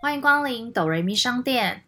欢迎光临哆瑞咪商店。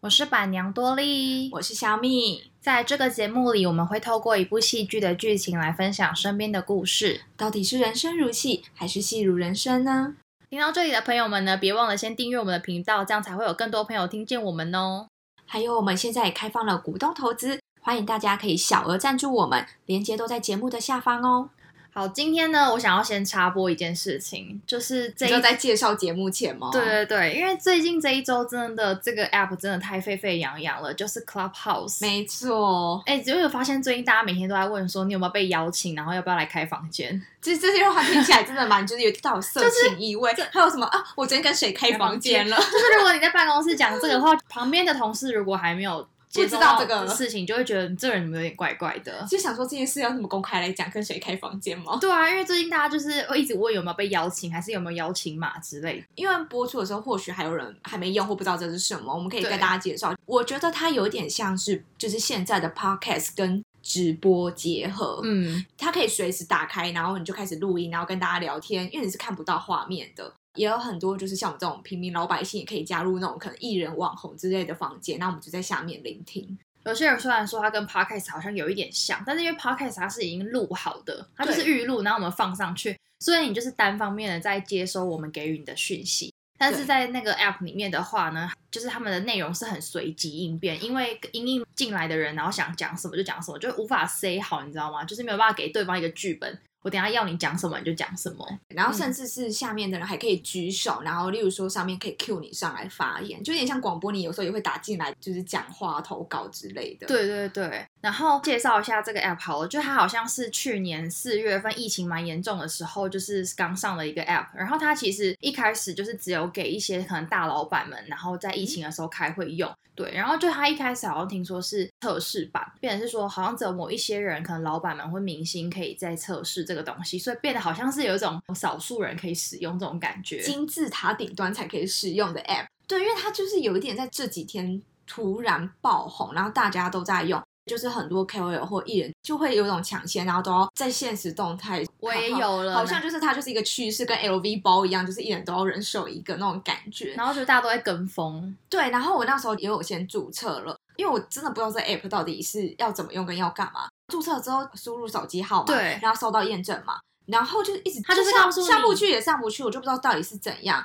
我是板娘多莉，我是小米。在这个节目里，我们会透过一部戏剧的剧情来分享身边的故事。到底是人生如戏，还是戏如人生呢？听到这里的朋友们呢，别忘了先订阅我们的频道，这样才会有更多朋友听见我们哦。还有，我们现在也开放了股东投资，欢迎大家可以小额赞助我们，链接都在节目的下方哦。好，今天呢，我想要先插播一件事情，就是这一在介绍节目前吗？对对对，因为最近这一周真的这个 app 真的太沸沸扬扬了，就是 Clubhouse。没错，哎，有没有发现最近大家每天都在问说你有没有被邀请，然后要不要来开房间？其实这些话听起来真的蛮就是有带有色情意味。还有什么啊？我昨天跟谁开房间了？就是如果你在办公室讲这个话，旁边的同事如果还没有。不知道这个事情，就会觉得这人怎么有点怪怪的。就想说这件事要怎么公开来讲，跟谁开房间吗？对啊，因为最近大家就是会一直问有没有被邀请，还是有没有邀请码之类。因为播出的时候，或许还有人还没用或不知道这是什么，我们可以跟大家介绍。我觉得它有点像是就是现在的 podcast 跟直播结合。嗯，它可以随时打开，然后你就开始录音，然后跟大家聊天，因为你是看不到画面的。也有很多就是像我们这种平民老百姓，也可以加入那种可能艺人、网红之类的房间，那我们就在下面聆听。有些人虽然说它跟 podcast 好像有一点像，但是因为 podcast 它是已经录好的，它就是预录，然后我们放上去，所以你就是单方面的在接收我们给予你的讯息。但是在那个 app 里面的话呢，就是他们的内容是很随机应变，因为因应进来的人，然后想讲什么就讲什么，就无法 say 好，你知道吗？就是没有办法给对方一个剧本。我等下要你讲什么你就讲什么，然后甚至是下面的人还可以举手，然后例如说上面可以 cue 你上来发言，就有点像广播，你有时候也会打进来，就是讲话投稿之类的。对对对，然后介绍一下这个 app 好了，就它好像是去年四月份疫情蛮严重的时候，就是刚上了一个 app，然后它其实一开始就是只有给一些可能大老板们，然后在疫情的时候开会用。对，然后就它一开始好像听说是测试版，变成是说好像只有某一些人，可能老板们或明星可以在测试这个东西，所以变得好像是有一种少数人可以使用这种感觉，金字塔顶端才可以使用的 app。对，因为它就是有一点在这几天突然爆红，然后大家都在用。就是很多 KOL 或艺人就会有种抢先，然后都要在现实动态。我也有了，好像就是它就是一个趋势，跟 LV 包一样，就是艺人都要人手一个那种感觉。然后就大家都在跟风。对，然后我那时候也有先注册了，因为我真的不知道这 app 到底是要怎么用跟要干嘛。注册之后输入手机号码，对，然后收到验证嘛，然后就一直他就是上不去也上不去，我就不知道到底是怎样。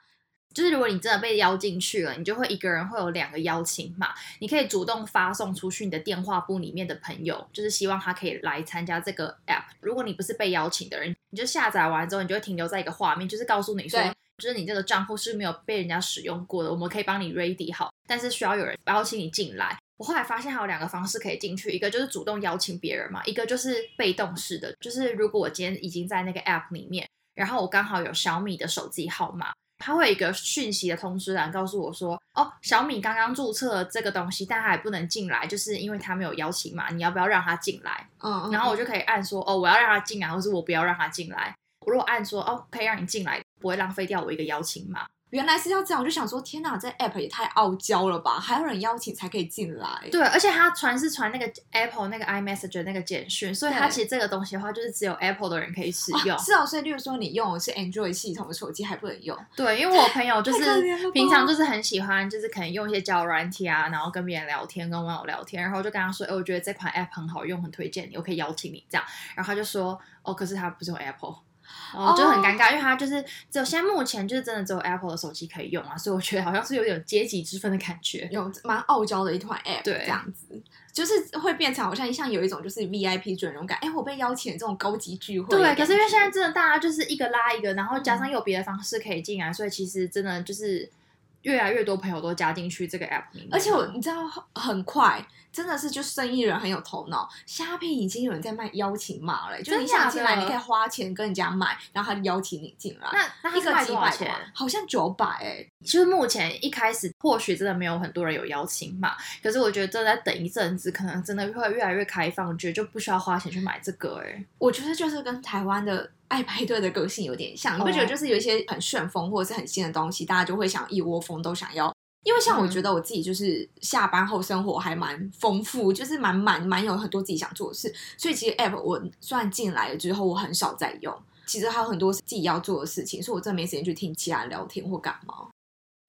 就是如果你真的被邀进去了，你就会一个人会有两个邀请码，你可以主动发送出去你的电话簿里面的朋友，就是希望他可以来参加这个 app。如果你不是被邀请的人，你就下载完之后，你就会停留在一个画面，就是告诉你说，就是你这个账户是没有被人家使用过的，我们可以帮你 ready 好，但是需要有人邀请你进来。我后来发现还有两个方式可以进去，一个就是主动邀请别人嘛，一个就是被动式的，就是如果我今天已经在那个 app 里面，然后我刚好有小米的手机号码。他会有一个讯息的通知栏告诉我说：“哦，小米刚刚注册了这个东西，但他还不能进来，就是因为他没有邀请码。你要不要让他进来？”嗯，然后我就可以按说：“哦，我要让他进来，或是我不要让他进来。”我如果按说：“哦，可以让你进来，不会浪费掉我一个邀请码。”原来是要这样，我就想说，天哪，这 app 也太傲娇了吧！还有人邀请才可以进来。对，而且他传是传那个 Apple 那个 iMessage 那个简讯，所以它其实这个东西的话，就是只有 Apple 的人可以使用。是哦，所以例如说你用的是 Android 系统的手机还不能用。对，因为我朋友就是平常就是很喜欢，就是可能用一些交友软体啊，然后跟别人聊天，跟网友聊天，然后就跟他说，哎，我觉得这款 app 很好用，很推荐你，我可以邀请你这样。然后他就说，哦，可是他不是用 Apple。哦，就很尴尬，因为它就是只有现在目前就是真的只有 Apple 的手机可以用啊，所以我觉得好像是有点阶级之分的感觉，有蛮傲娇的一团 App，对，这样子就是会变成好像像有一种就是 VIP 准荣感，哎，我被邀请这种高级聚会，对，可是因为现在真的大家就是一个拉一个，然后加上有别的方式可以进来，所以其实真的就是越来越多朋友都加进去这个 App 里面，而且我你知道很快。真的是就生意人很有头脑，虾皮已经有人在卖邀请码了，就你想进来，你可以花钱跟人家买，然后他邀请你进来。那那一个几百钱？好像九百哎。就是目前一开始或许真的没有很多人有邀请码，可是我觉得正在等一阵子，可能真的会越来越开放，觉得就不需要花钱去买这个哎。我觉得就是跟台湾的爱排队的个性有点像，你不觉得就是有一些很旋风或者是很新的东西，大家就会想一窝蜂都想要。因为像我觉得我自己就是下班后生活还蛮丰富，就是蛮蛮蛮有很多自己想做的事，所以其实 App 我算进来了之后，我很少在用。其实还有很多自己要做的事情，所以我真的没时间去听其他人聊天或干嘛。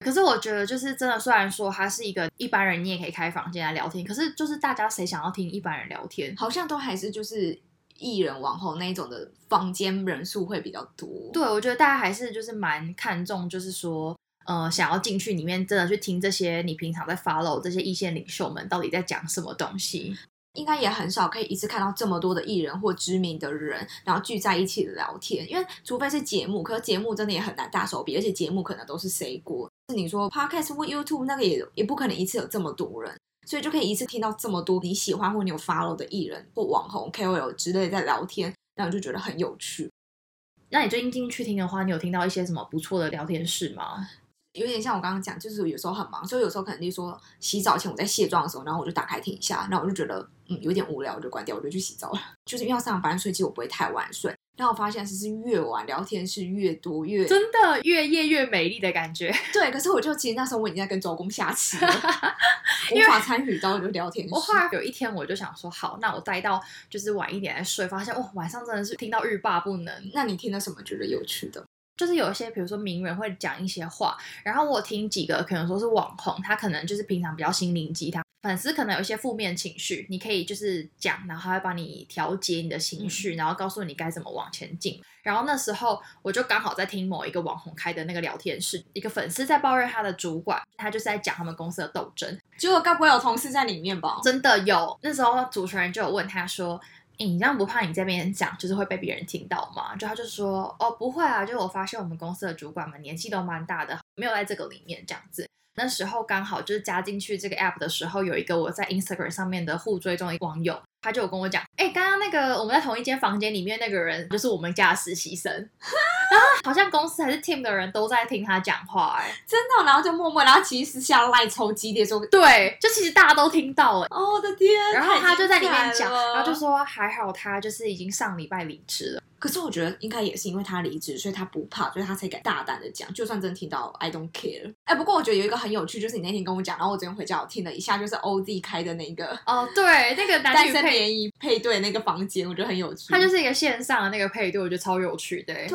可是我觉得，就是真的，虽然说它是一个一般人，你也可以开房间来聊天，可是就是大家谁想要听一般人聊天，好像都还是就是艺人网红那一种的房间人数会比较多。对，我觉得大家还是就是蛮看重，就是说。呃，想要进去里面真的去听这些你平常在 follow 这些一线领袖们到底在讲什么东西，应该也很少可以一次看到这么多的艺人或知名的人，然后聚在一起聊天。因为除非是节目，可是节目真的也很难大手笔，而且节目可能都是谁过。是你说 podcast 或 YouTube 那个也也不可能一次有这么多人，所以就可以一次听到这么多你喜欢或你有 follow 的艺人或网红 KOL 之类在聊天，然后就觉得很有趣。那你最近进去听的话，你有听到一些什么不错的聊天室吗？有点像我刚刚讲，就是有时候很忙，所以有时候可能就说洗澡前我在卸妆的时候，然后我就打开听一下，然后我就觉得嗯有点无聊，我就关掉，我就去洗澡了。就是因为要上班，所以其实我不会太晚睡。然后我发现其实越晚聊天是越多越真的越夜越美丽的感觉。对，可是我就其实那时候我已经在跟周公下棋了，无法参与到就聊天。我后来有一天我就想说，好，那我待到就是晚一点来睡，发现哦晚上真的是听到欲罢不能。那你听了什么觉得有趣的？就是有一些，比如说名人会讲一些话，然后我听几个可能说是网红，他可能就是平常比较心灵鸡汤，粉丝可能有一些负面情绪，你可以就是讲，然后他会帮你调节你的情绪，然后告诉你该怎么往前进。然后那时候我就刚好在听某一个网红开的那个聊天室，一个粉丝在抱怨他的主管，他就是在讲他们公司的斗争，结果该不会有同事在里面吧？真的有，那时候主持人就有问他说。你这样不怕你这边讲就是会被别人听到吗？就他就说哦不会啊，就我发现我们公司的主管们年纪都蛮大的，没有在这个里面这样子。那时候刚好就是加进去这个 app 的时候，有一个我在 Instagram 上面的互追中的网友，他就有跟我讲，哎，刚刚那个我们在同一间房间里面那个人就是我们家实习生，然后好像公司还是 team 的人都在听他讲话，哎，真的，然后就默默，然后其实下赖抽激烈说，对，就其实大家都听到了，哦我的天，然后他就在里面讲，然后就说还好他就是已经上礼拜离职了。可是我觉得应该也是因为他离职，所以他不怕，所以他才敢大胆的讲。就算真听到，I don't care。哎，不过我觉得有一个很有趣，就是你那天跟我讲，然后我昨天回家我听了一下，就是 OZ 开的那个哦，对，那个单身联谊配对那个房间，我觉得很有趣。它就是一个线上的那个配对，我觉得超有趣的。对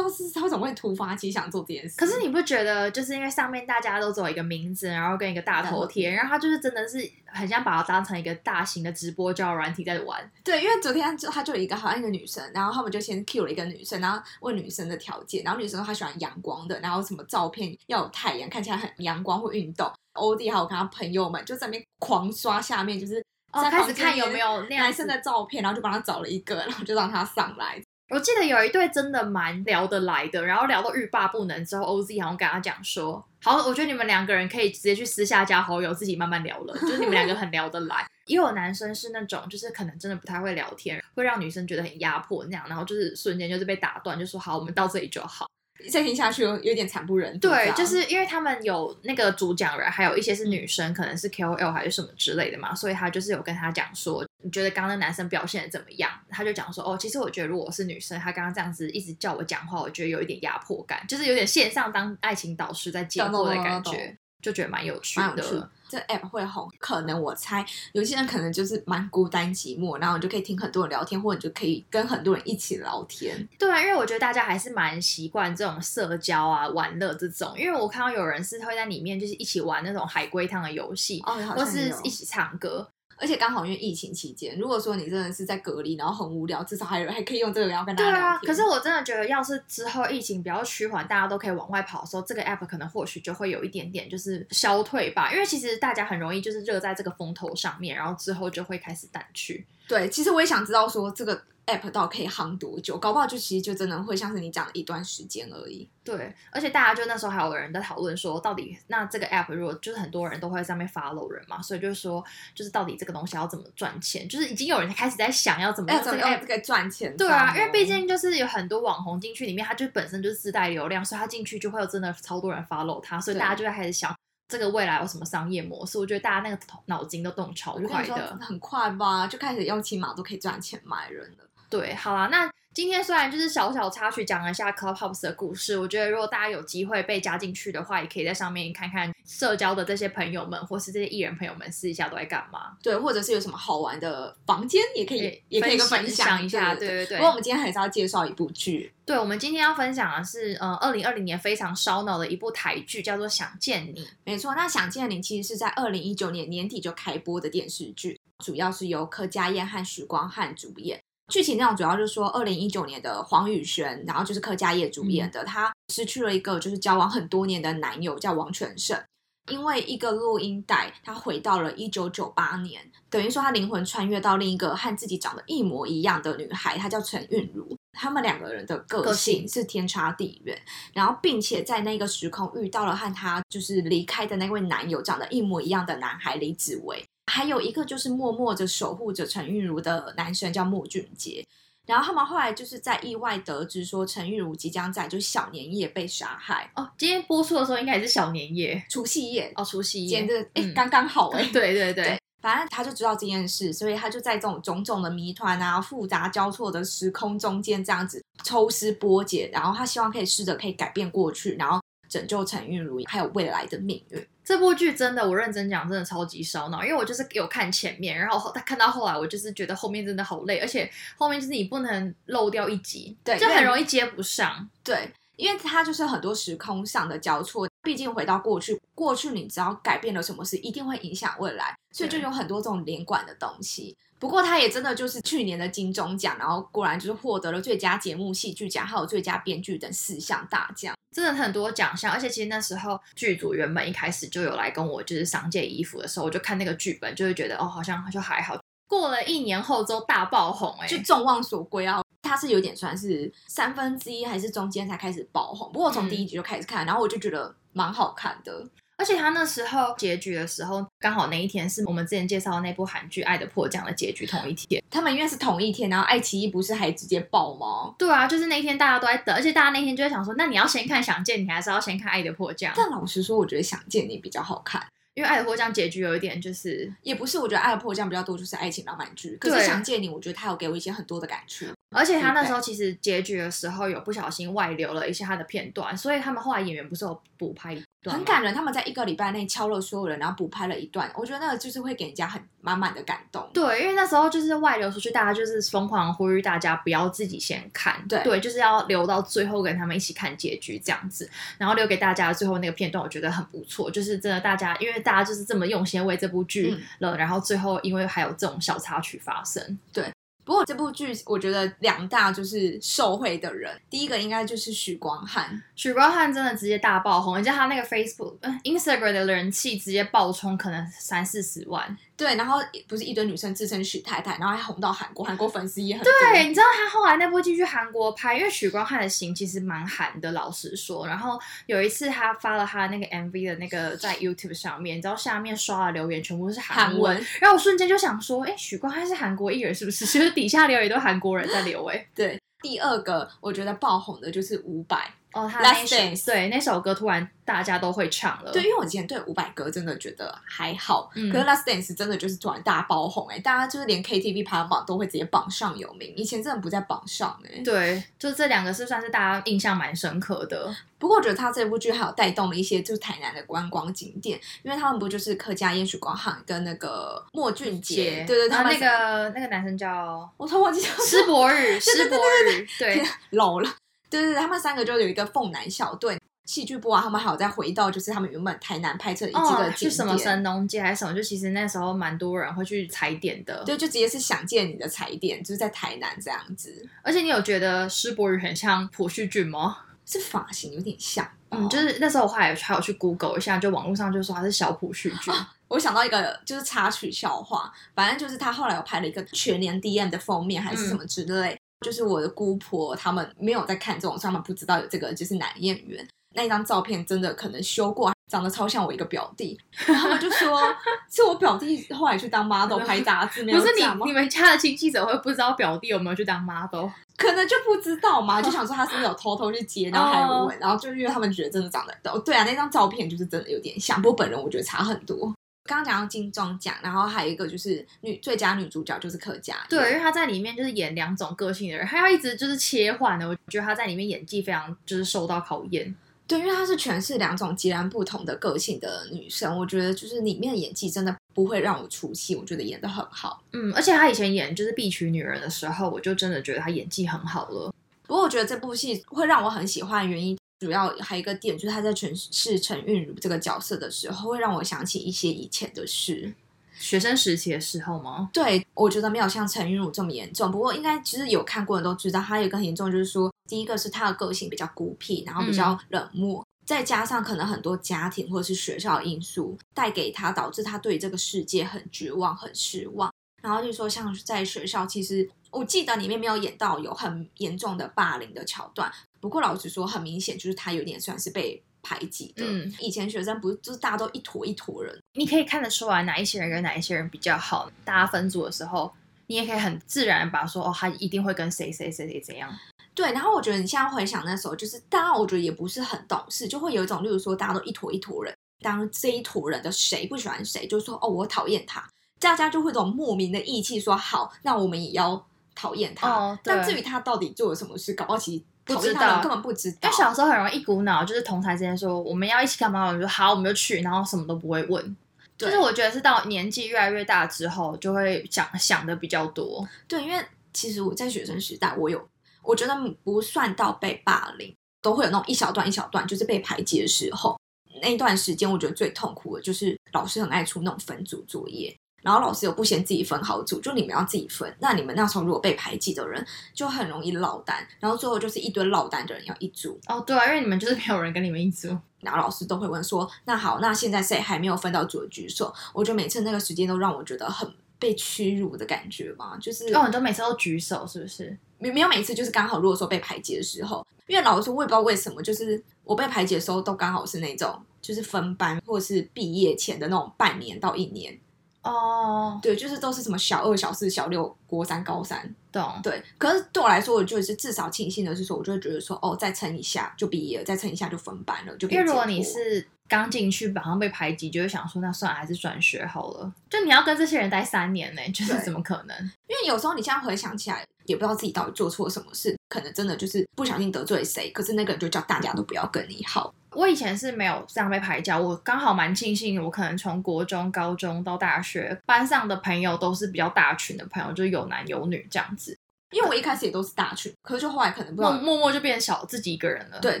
要是他怎么会突发奇想做这件事？可是你不觉得，就是因为上面大家都只有一个名字，然后跟一个大头贴，然后他就是真的是很像把它当成一个大型的直播交友软体在玩。对，因为昨天就他就有一个好像一个女生，然后他们就先 Q 了一个女生。然后问女生的条件，然后女生说她喜欢阳光的，然后什么照片要有太阳，看起来很阳光或运动。欧弟还有跟他朋友们就在那边狂刷下面，就是开始看有没有男生的照片，然后就帮他找了一个，然后就让他上来。我记得有一对真的蛮聊得来的，然后聊到欲罢不能之后，OZ 好像跟他讲说：“好，我觉得你们两个人可以直接去私下加好友，自己慢慢聊了。就是你们两个很聊得来。也有男生是那种，就是可能真的不太会聊天，会让女生觉得很压迫那样，然后就是瞬间就是被打断，就说好，我们到这里就好。”再听下去有有点惨不忍睹。对，就是因为他们有那个主讲人，还有一些是女生，可能是 KOL 还是什么之类的嘛，所以他就是有跟他讲说，你觉得刚刚那男生表现的怎么样？他就讲说，哦，其实我觉得如果是女生，他刚刚这样子一直叫我讲话，我觉得有一点压迫感，就是有点线上当爱情导师在解惑的感觉。就觉得蛮有趣的，这 app 会红，可能我猜有些人可能就是蛮孤单寂寞，然后你就可以听很多人聊天，或者你就可以跟很多人一起聊天。对啊，因为我觉得大家还是蛮习惯这种社交啊、玩乐这种，因为我看到有人是会在里面就是一起玩那种海龟汤的游戏，或是一起唱歌。而且刚好因为疫情期间，如果说你真的是在隔离，然后很无聊，至少还有还可以用这个聊跟大家聊天。对啊，可是我真的觉得，要是之后疫情比较趋缓，大家都可以往外跑的时候，这个 app 可能或许就会有一点点就是消退吧。因为其实大家很容易就是热在这个风头上面，然后之后就会开始淡去。对，其实我也想知道说这个。app 到可以夯多久？搞不好就其实就真的会像是你讲的一段时间而已。对，而且大家就那时候还有人在讨论说，到底那这个 app 如果就是很多人都会在上面 follow 人嘛，所以就是说，就是到底这个东西要怎么赚钱？就是已经有人开始在想要怎么样这个 app 可以赚钱。对啊，因为毕竟就是有很多网红进去里面，他就本身就是自带流量，所以他进去就会有真的超多人 follow 他，所以大家就会开始想。这个未来有什么商业模式？我觉得大家那个头脑筋都动超快的，很快吧，就开始用起码都可以赚钱买人了。对，好啦，那今天虽然就是小小插曲讲了一下 Clubhouse 的故事，我觉得如果大家有机会被加进去的话，也可以在上面看看社交的这些朋友们，或是这些艺人朋友们私底下都在干嘛。对，或者是有什么好玩的房间，也可以也可以分享一下。对对对。不过我们今天还是要介绍一部剧。对，我们今天要分享的是呃，二零二零年非常烧脑的一部台剧，叫做《想见你》。没错，那《想见你》其实是在二零一九年年底就开播的电视剧，主要是由柯佳燕和许光汉主演。剧情内容主要就是说，二零一九年的黄宇轩，然后就是柯佳燕主演的，她失去了一个就是交往很多年的男友，叫王全胜。因为一个录音带，他回到了一九九八年，等于说他灵魂穿越到另一个和自己长得一模一样的女孩，她叫陈韵如。他们两个人的个性是天差地远，然后并且在那个时空遇到了和她就是离开的那位男友长得一模一样的男孩李子维。还有一个就是默默着守护着陈韵如的男生叫莫俊杰，然后他们后来就是在意外得知说陈韵如即将在就小年夜被杀害哦。今天播出的时候应该也是小年夜，除夕夜哦，除夕夜，简直哎刚刚好 哎，对对对，反正他就知道这件事，所以他就在这种种种的谜团啊、复杂交错的时空中间这样子抽丝剥茧，然后他希望可以试着可以改变过去，然后拯救陈韵如还有未来的命运。这部剧真的，我认真讲，真的超级烧脑。因为我就是有看前面，然后他看到后来，我就是觉得后面真的好累，而且后面就是你不能漏掉一集，对，就很容易接不上。对，因为它就是很多时空上的交错，毕竟回到过去，过去你只要改变了什么事，一定会影响未来，所以就有很多这种连贯的东西。不过他也真的就是去年的金钟奖，然后果然就是获得了最佳节目戏剧奖，还有最佳编剧等四项大奖，真的很多奖项。而且其实那时候剧组原本一开始就有来跟我就是商借衣服的时候，我就看那个剧本，就会觉得哦，好像就还好。过了一年后之后大爆红，哎，就众望所归啊。它是有点算是三分之一还是中间才开始爆红，不过从第一集就开始看，然后我就觉得蛮好看的。而且他那时候结局的时候，刚好那一天是我们之前介绍的那部韩剧《爱的迫降》的结局同一天。他们因为是同一天，然后爱奇艺不是还直接爆吗？对啊，就是那一天大家都在等，而且大家那天就在想说，那你要先看《想见你》，还是要先看《爱的迫降》？但老实说，我觉得《想见你》比较好看。因为《爱的迫降》结局有一点就是，也不是，我觉得《爱的迫降》比较多就是爱情浪漫剧。可是《想见你》，我觉得它有给我一些很多的感触。而且他那时候其实结局的时候有不小心外流了一些他的片段，所以他们后来演员不是有补拍一段，很感人。他们在一个礼拜内敲了所有人，然后补拍了一段。我觉得那个就是会给人家很满满的感动。对，因为那时候就是外流出去，大家就是疯狂呼吁大家不要自己先看，对对，就是要留到最后跟他们一起看结局这样子，然后留给大家最后那个片段，我觉得很不错。就是真的，大家因为大家就是这么用心为这部剧了，然后最后因为还有这种小插曲发生，对。不过这部剧，我觉得两大就是受贿的人，第一个应该就是许光汉。许光汉真的直接大爆红，而且他那个 Facebook、Instagram 的人气直接爆冲，可能三四十万。对，然后不是一堆女生自称许太太，然后还红到韩国，韩国粉丝也很对。你知道他后来那部剧去韩国拍，因为许光汉的型其实蛮韩的，老实说。然后有一次他发了他那个 MV 的那个在 YouTube 上面，你知道下面刷的留言全部都是韩文，然后我瞬间就想说，哎，许光汉是韩国艺人是不是？其 实底下留言都韩国人在留，哎，对。第二个我觉得爆红的就是伍佰哦，他那首对那首歌突然。大家都会唱了，对，因为我之前对伍佰歌真的觉得还好，可是《Last Dance》真的就是突然大爆红哎，大家就是连 KTV 排行榜都会直接榜上有名，以前真的不在榜上哎。对，就这两个是算是大家印象蛮深刻的。不过我觉得他这部剧还有带动了一些就是台南的观光景点，因为他们不就是客家烟水广汉跟那个莫俊杰，对对，他们那个那个男生叫我突然忘记叫施博宇，施博宇，对，老了，对对对，他们三个就有一个凤南小队。戏剧部啊，他们还有再回到，就是他们原本台南拍摄的几个景点，什么神农街还是什么，就其实那时候蛮多人会去踩点的。对，就直接是想见你的踩点，就是在台南这样子。而且你有觉得施柏宇很像朴叙俊吗？是发型有点像，嗯，就是那时候我还有还有去 Google 一下，就网络上就说他是小朴叙俊。我想到一个就是插曲笑话，反正就是他后来有拍了一个全年 DM 的封面还是什么之类，就是我的姑婆他们没有在看这种，他们不知道有这个就是男演员。那张照片真的可能修过，长得超像我一个表弟，然后就说 是我表弟后来去当 model 拍杂志，不是你你们家的亲戚怎么会不知道表弟有没有去当 model？可能就不知道嘛，就想说他是不是有 偷偷去接，然后还问，然后就因为他们觉得真的长得，哦对啊，那张照片就是真的有点像，不过本人我觉得差很多。刚刚讲到金钟奖，然后还有一个就是女最佳女主角就是客家，对，因为她在里面就是演两种个性的人，她要一直就是切换的，我觉得她在里面演技非常就是受到考验。对，因为她是诠释两种截然不同的个性的女生，我觉得就是里面的演技真的不会让我出戏，我觉得演的很好。嗯，而且她以前演就是《必娶女人》的时候，我就真的觉得她演技很好了。不过我觉得这部戏会让我很喜欢原因。主要还有一个点，就是他在诠释陈韵如这个角色的时候，会让我想起一些以前的事。学生时期的时候吗？对，我觉得没有像陈韵如这么严重。不过应该其实有看过的都知道，他有一个很严重，就是说第一个是他的个性比较孤僻，然后比较冷漠，再加上可能很多家庭或者是学校因素带给他，导致他对这个世界很绝望、很失望。然后就说像在学校，其实我记得里面没有演到有很严重的霸凌的桥段。不过老实说，很明显就是他有点算是被排挤的。嗯，以前学生不是就是大家都一坨一坨人，你可以看得出来哪一些人跟哪一些人比较好。大家分组的时候，你也可以很自然把说哦，他一定会跟谁谁谁谁怎样。对，然后我觉得你现在回想那时候，就是大家我觉得也不是很懂事，就会有一种，例如说大家都一坨一坨人，当这一坨人的谁不喜欢谁，就说哦我讨厌他，大家就会种莫名的义气，说好，那我们也要讨厌他。哦，但至于他到底做了什么事，搞不好其实。不知道，根本不知道。因为小时候很容易一股脑，就是同台之间说我们要一起干嘛，我们就好，我们就去，然后什么都不会问。就是我觉得是到年纪越来越大之后，就会想想的比较多。对，因为其实我在学生时代，我有我觉得不算到被霸凌，都会有那种一小段一小段，就是被排挤的时候。那段时间，我觉得最痛苦的就是老师很爱出那种分组作业。然后老师又不嫌自己分好组，就你们要自己分。那你们那时候如果被排挤的人，就很容易落单。然后最后就是一堆落单的人要一组。哦，对啊，因为你们就是没有人跟你们一组。然后老师都会问说：“那好，那现在谁还没有分到组的举手？”我觉得每次那个时间都让我觉得很被屈辱的感觉嘛，就是哦，你都每次都举手是不是？没没有每次就是刚好如果说被排挤的时候，因为老师我也不知道为什么，就是我被排挤的时候都刚好是那种就是分班或者是毕业前的那种半年到一年。哦，对，就是都是什么小二、小四、小六、国三、高三，懂？对，可是对我来说，我就是至少庆幸的是说，我就会觉得说，哦，再撑一下就毕业了，再撑一下就分班了，就因为如果你是刚进去马上被排挤，就会想说，那算了，还是转学好了。就你要跟这些人待三年呢，就是怎么可能？因为有时候你现在回想起来，也不知道自己到底做错什么事，可能真的就是不小心得罪谁，可是那个人就叫大家都不要跟你好。我以前是没有这样被排教，我刚好蛮庆幸，我可能从国中、高中到大学，班上的朋友都是比较大群的朋友，就有男有女这样子。因为我一开始也都是大群，可是就后来可能不知道，默默就变小自己一个人了。对，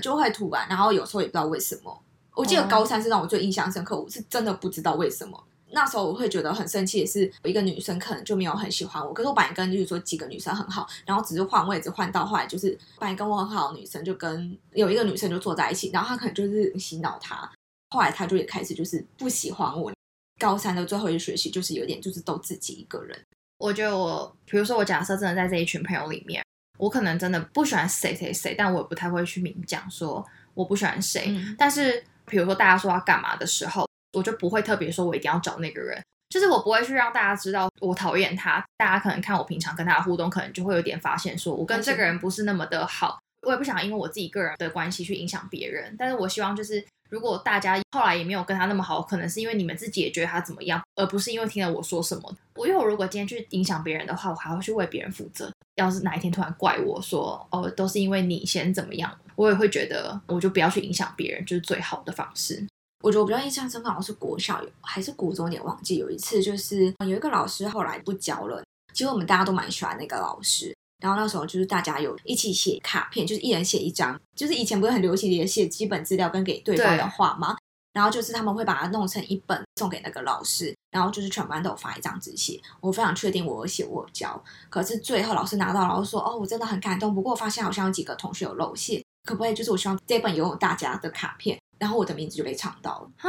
就会突然，然后有时候也不知道为什么。我记得高三是让我最印象深刻，我是真的不知道为什么。那时候我会觉得很生气，也是有一个女生可能就没有很喜欢我，可是我本来跟就是说几个女生很好，然后只是换位置换到后来就是本来跟我很好的女生就跟有一个女生就坐在一起，然后她可能就是洗脑她，后来她就也开始就是不喜欢我。高三的最后一学期就是有点就是都自己一个人。我觉得我比如说我假设真的在这一群朋友里面，我可能真的不喜欢谁谁谁，但我也不太会去明讲说我不喜欢谁。但是比如说大家说要干嘛的时候。我就不会特别说，我一定要找那个人，就是我不会去让大家知道我讨厌他。大家可能看我平常跟他的互动，可能就会有点发现，说我跟这个人不是那么的好。我也不想因为我自己个人的关系去影响别人，但是我希望就是，如果大家后来也没有跟他那么好，可能是因为你们自己也觉得他怎么样，而不是因为听了我说什么。我因为我如果今天去影响别人的话，我还会去为别人负责。要是哪一天突然怪我说，哦，都是因为你先怎么样，我也会觉得，我就不要去影响别人，就是最好的方式。我觉得我比较印象深刻，好像是国小还是国中，有点忘记。有一次就是有一个老师后来不教了，其实我们大家都蛮喜欢那个老师。然后那时候就是大家有一起写卡片，就是一人写一张，就是以前不是很流行的写基本资料跟给对方的话吗？然后就是他们会把它弄成一本送给那个老师，然后就是全班都有发一张纸写。我非常确定我写我教，可是最后老师拿到，然后说：“哦，我真的很感动。不过我发现好像有几个同学有漏写，可不可以？就是我希望这本拥有大家的卡片。”然后我的名字就被唱到了啊！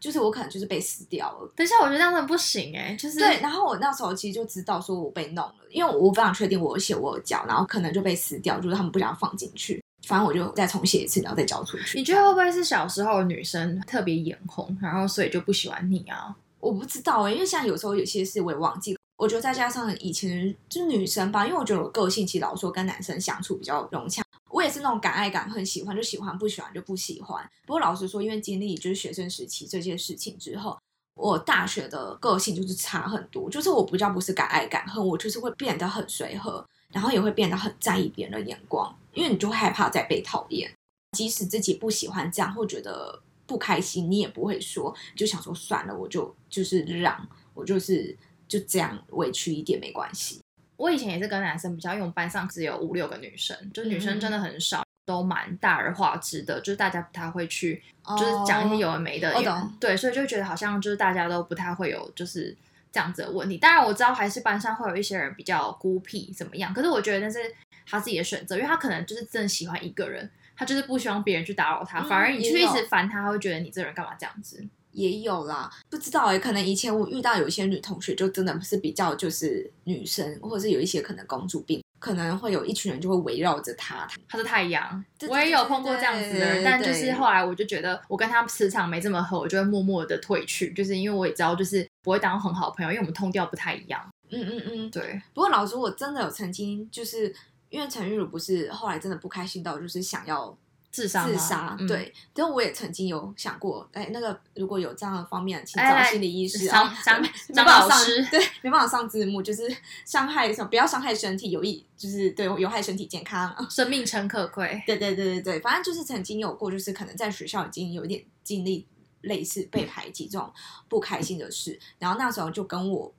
就是我可能就是被撕掉了。等一下，我觉得这样子不行哎，就是对。然后我那时候其实就知道说我被弄了，因为我非常确定我有写我有交，然后可能就被撕掉，就是他们不想放进去。反正我就再重写一次，然后再交出去。你觉得会不会是小时候女生特别眼红，然后所以就不喜欢你啊？我不知道哎，因为像有时候有些事我也忘记。我觉得再加上以前就是女生吧，因为我觉得我个性其实老说跟男生相处比较融洽。我也是那种敢爱敢恨，喜欢就喜欢，不喜欢就不喜欢。不过老实说，因为经历就是学生时期这件事情之后，我大学的个性就是差很多，就是我比较不是敢爱敢恨，我就是会变得很随和，然后也会变得很在意别人的眼光，因为你就害怕再被讨厌，即使自己不喜欢这样或觉得不开心，你也不会说，就想说算了，我就就是让我就是就这样委屈一点没关系。我以前也是跟男生比较，因为我们班上只有五六个女生，就女生真的很少。都蛮大而化之的，就是大家不太会去，就是讲一些有的没的。对，所以就觉得好像就是大家都不太会有就是这样子的问题。当然我知道还是班上会有一些人比较孤僻怎么样，可是我觉得那是他自己的选择，因为他可能就是真的喜欢一个人，他就是不希望别人去打扰他，反而你去一直烦他，他会觉得你这人干嘛这样子。也有啦，不知道哎，可能以前我遇到有一些女同学，就真的是比较就是女生，或者是有一些可能公主病。可能会有一群人就会围绕着她，她是太阳。我也有碰过这样子的人，但就是后来我就觉得我跟她磁场没这么合，我就会默默的退去。就是因为我也知道，就是不会当很好朋友，因为我们通调不太一样。嗯嗯嗯，对。不过老师，我真的有曾经就是因为陈玉茹不是后来真的不开心到就是想要。自杀，自杀，对。但我也曾经有想过，哎，那个如果有这样的方面，请找心理医师啊。张张老师，对，没办法上字幕，就是伤害什么，不要伤害身体，有益就是对有害身体健康，生命诚可贵。对对对对对，反正就是曾经有过，就是可能在学校已经有点经历类似被排挤这种不开心的事，然后那时候就跟我。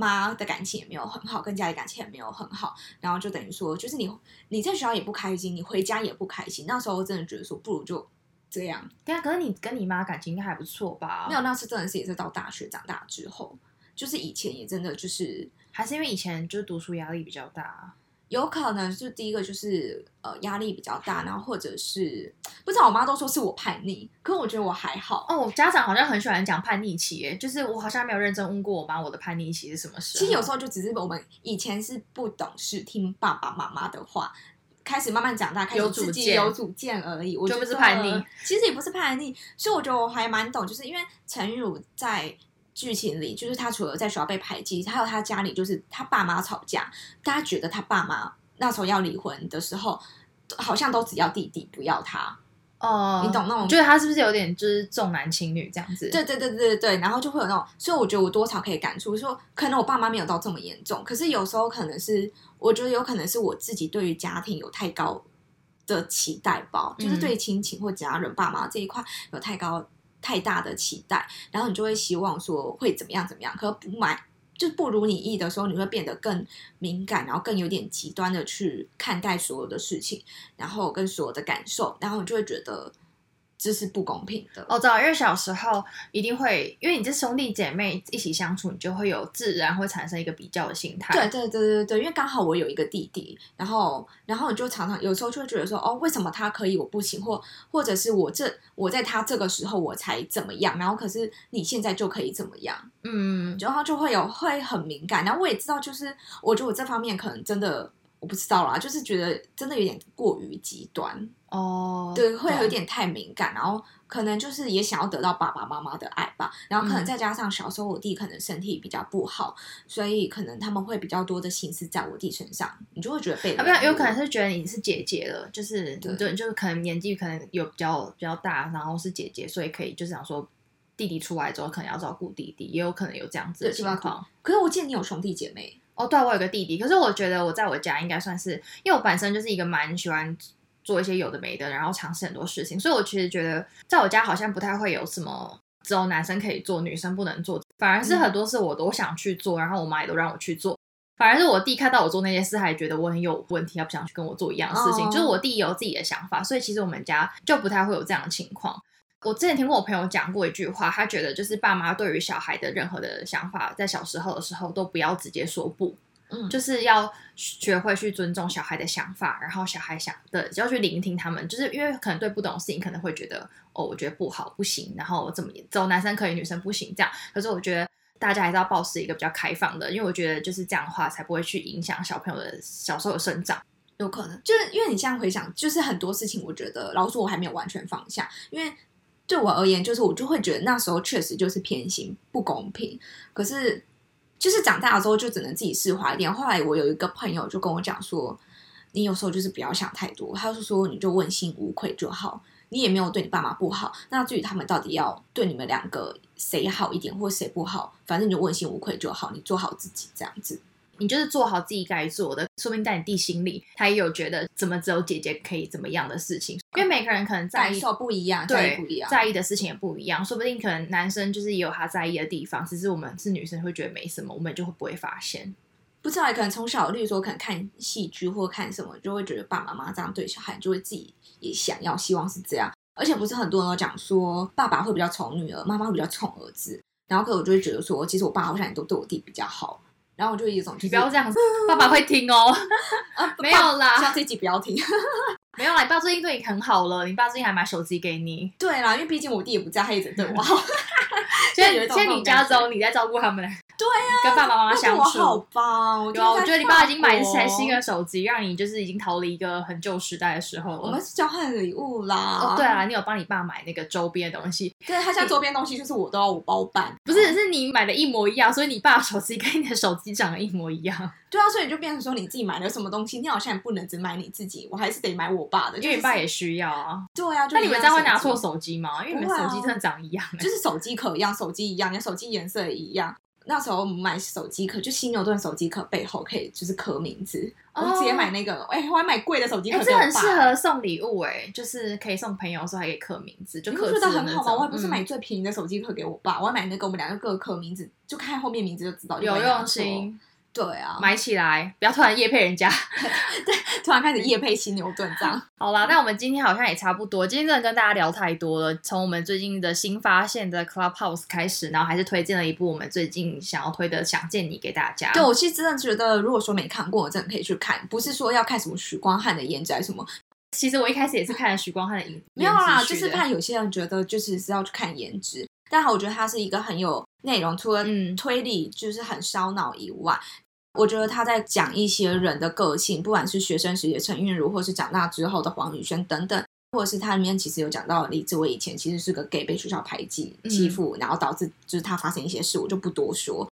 妈的感情也没有很好，跟家里感情也没有很好，然后就等于说，就是你你在学校也不开心，你回家也不开心。那时候真的觉得说，不如就这样。对啊，可是你跟你妈感情应该还不错吧？没有，那次真的是也是到大学长大之后，就是以前也真的就是，还是因为以前就是读书压力比较大。有可能是第一个就是呃压力比较大，然后或者是不知道我妈都说是我叛逆，可我觉得我还好哦。家长好像很喜欢讲叛逆期，就是我好像没有认真问过我妈我的叛逆期是什么时候。其实有时候就只是我们以前是不懂事，听爸爸妈妈的话，开始慢慢长大，开始自己有主见而已。我就不是叛逆，其实也不是叛逆，所以我觉得我还蛮懂，就是因为陈玉茹在。剧情里，就是他除了在学校被排挤，还有他家里就是他爸妈吵架，大家觉得他爸妈那时候要离婚的时候，好像都只要弟弟不要他。哦，你懂那种？觉得他是不是有点就是重男轻女这样子？对对对对对对，然后就会有那种，所以我觉得我多少可以感触，说可能我爸妈没有到这么严重，可是有时候可能是我觉得有可能是我自己对于家庭有太高的期待吧，就是对亲情或家人、爸妈这一块有太高。太大的期待，然后你就会希望说会怎么样怎么样，可不买就不如你意的时候，你会变得更敏感，然后更有点极端的去看待所有的事情，然后跟所有的感受，然后你就会觉得。这是不公平的。我知道，因为小时候一定会，因为你这兄弟姐妹一起相处，你就会有自然会产生一个比较的心态。对对对对对，因为刚好我有一个弟弟，然后然后你就常常有时候就会觉得说，哦，为什么他可以我不行，或或者是我这我在他这个时候我才怎么样，然后可是你现在就可以怎么样？嗯，然后就会有会很敏感。然后我也知道，就是我觉得我这方面可能真的。我不知道啦，就是觉得真的有点过于极端哦，对，会有点太敏感，然后可能就是也想要得到爸爸妈妈的爱吧，然后可能再加上小时候我弟可能身体比较不好，所以可能他们会比较多的心思在我弟身上，你就会觉得被，啊不有，有可能是觉得你是姐姐了，就是对，就是可能年纪可能有比较比较大，然后是姐姐，所以可以就是想说弟弟出来之后可能要照顾弟弟，也有可能有这样子的情况。可是我见你有兄弟姐妹。哦，对，我有个弟弟，可是我觉得我在我家应该算是，因为我本身就是一个蛮喜欢做一些有的没的，然后尝试很多事情，所以我其实觉得在我家好像不太会有什么只有男生可以做，女生不能做，反而是很多事我都想去做，然后我妈也都让我去做，反而是我弟看到我做那些事，还觉得我很有问题，他不想去跟我做一样的事情，就是我弟有自己的想法，所以其实我们家就不太会有这样的情况。我之前听过我朋友讲过一句话，他觉得就是爸妈对于小孩的任何的想法，在小时候的时候都不要直接说不。嗯就是要学会去尊重小孩的想法，然后小孩想的要去聆听他们，就是因为可能对不懂事情可能会觉得哦，我觉得不好不行，然后怎么走男生可以女生不行这样。可是我觉得大家还是要保持一个比较开放的，因为我觉得就是这样的话才不会去影响小朋友的小时候的生长。有可能就是因为你现在回想，就是很多事情，我觉得老实说我还没有完全放下，因为对我而言，就是我就会觉得那时候确实就是偏心不公平，可是。就是长大了之后就只能自己释怀一点。后来我有一个朋友就跟我讲说，你有时候就是不要想太多。他就说你就问心无愧就好。你也没有对你爸妈不好。那至于他们到底要对你们两个谁好一点，或谁不好，反正你就问心无愧就好，你做好自己这样子。你就是做好自己该做的，说不定在你弟心里，他也有觉得怎么只有姐姐可以怎么样的事情。因为每个人可能在意不一样，对，不一样，在意的事情也不一样。说不定可能男生就是也有他在意的地方，只是我们是女生会觉得没什么，我们就会不会发现。不知道，可能从小，例如说，可能看戏剧或看什么，就会觉得爸爸妈妈这样对小孩，就会自己也想要，希望是这样。而且不是很多人都讲说，爸爸会比较宠女儿，妈妈会比较宠儿子。然后可我就会觉得说，其实我爸好像也都对我弟比较好。然后我就一种，你不要这样子，爸爸会听哦。没有啦，希望这集不要听。没有啦，你爸最近对你很好了，你爸最近还买手机给你。对啦，因为毕竟我弟也不在，他一直对我好。现在现在你家中，你在照顾他们。对呀，跟爸爸妈妈相处。好吧，我觉得你爸已经买一台新的手机，让你就是已经逃离一个很旧时代的时候了。我们是交换礼物啦。对啊，你有帮你爸买那个周边的东西。对，他现在周边东西就是我都要我包办。不是，是你买的一模一样，所以你爸手机跟你的手机长得一模一样。对啊，所以就变成说你自己买了什么东西，你好像也不能只买你自己，我还是得买我爸的，因为你爸也需要啊。对啊，那你们这样会拿错手机吗？因为你们手机真的长一样，就是手机壳一样，手机一样，连手机颜色也一样。那时候我们买手机壳，就新牛顿手机壳背后可以就是刻名字，我直接买那个，哎，我还买贵的手机壳，这很适合送礼物，哎，就是可以送朋友的时候还可以刻名字，就刻字很好吗？我还不是买最便宜的手机壳给我爸，我还买那个我们两个各刻名字，就看后面名字就知道有用心。对啊，买起来，不要突然夜配人家。对，突然开始夜配犀牛顿这样。好啦，那我们今天好像也差不多。今天真的跟大家聊太多了，从我们最近的新发现的 Clubhouse 开始，然后还是推荐了一部我们最近想要推的《想见你》给大家。对，我其实真的觉得，如果说没看过，真的可以去看。不是说要看什么许光汉的颜值还是什么。其实我一开始也是看了许光汉的影，没有啦，就是看有些人觉得就是是要去看颜值，但好，我觉得他是一个很有内容，除了推理就是很烧脑以外。我觉得他在讲一些人的个性，不管是学生时期的陈韵如，或是长大之后的黄宇轩等等，或者是他里面其实有讲到李志伟以前其实是个 gay，被学校排挤欺负，然后导致就是他发生一些事，我就不多说。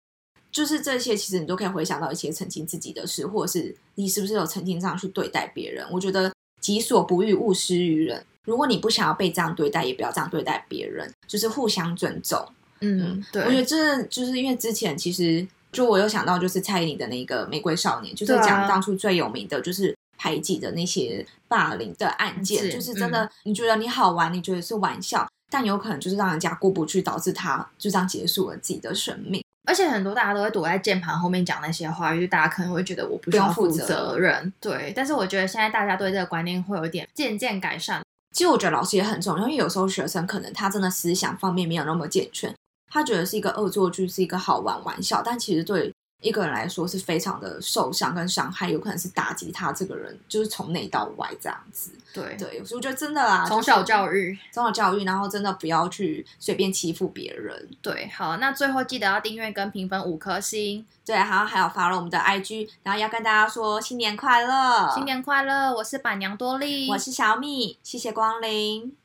就是这些，其实你都可以回想到一些曾经自己的事，或者是你是不是有曾经这样去对待别人？我觉得己所不欲，勿施于人。如果你不想要被这样对待，也不要这样对待别人，就是互相尊重。嗯，对。我觉得这就是因为之前其实。就我有想到，就是蔡依林的那个《玫瑰少年》，就是讲当初最有名的就是排挤的那些霸凌的案件，就是真的，你觉得你好玩，你觉得是玩笑，但有可能就是让人家过不去，导致他就这样结束了自己的生命。而且很多大家都会躲在键盘后面讲那些话，因为大家可能会觉得我不需要负责任。对，但是我觉得现在大家对这个观念会有点渐渐改善。其实我觉得老师也很重要，因为有时候学生可能他真的思想方面没有那么健全。他觉得是一个恶作剧，是一个好玩玩笑，但其实对一个人来说是非常的受伤跟伤害，有可能是打击他这个人，就是从内到外这样子。对对，所以我觉得真的啦，从小教育，从小教育，然后真的不要去随便欺负别人。对，好，那最后记得要订阅跟评分五颗星。对，好，还有发了我们的 IG，然后要跟大家说新年快乐，新年快乐！我是板娘多莉，我是小米，谢谢光临。